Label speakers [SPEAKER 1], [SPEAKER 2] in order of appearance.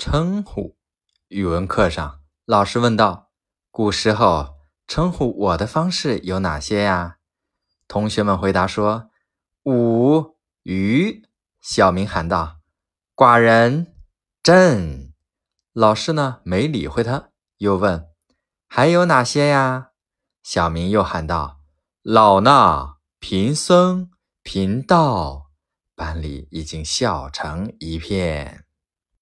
[SPEAKER 1] 称呼。语文课上，老师问道：“古时候称呼我的方式有哪些呀？”同学们回答说：“吾、余。”小明喊道：“寡人、朕。”老师呢，没理会他，又问：“还有哪些呀？”小明又喊道：“老衲、贫僧、贫道。”班里已经笑成一片。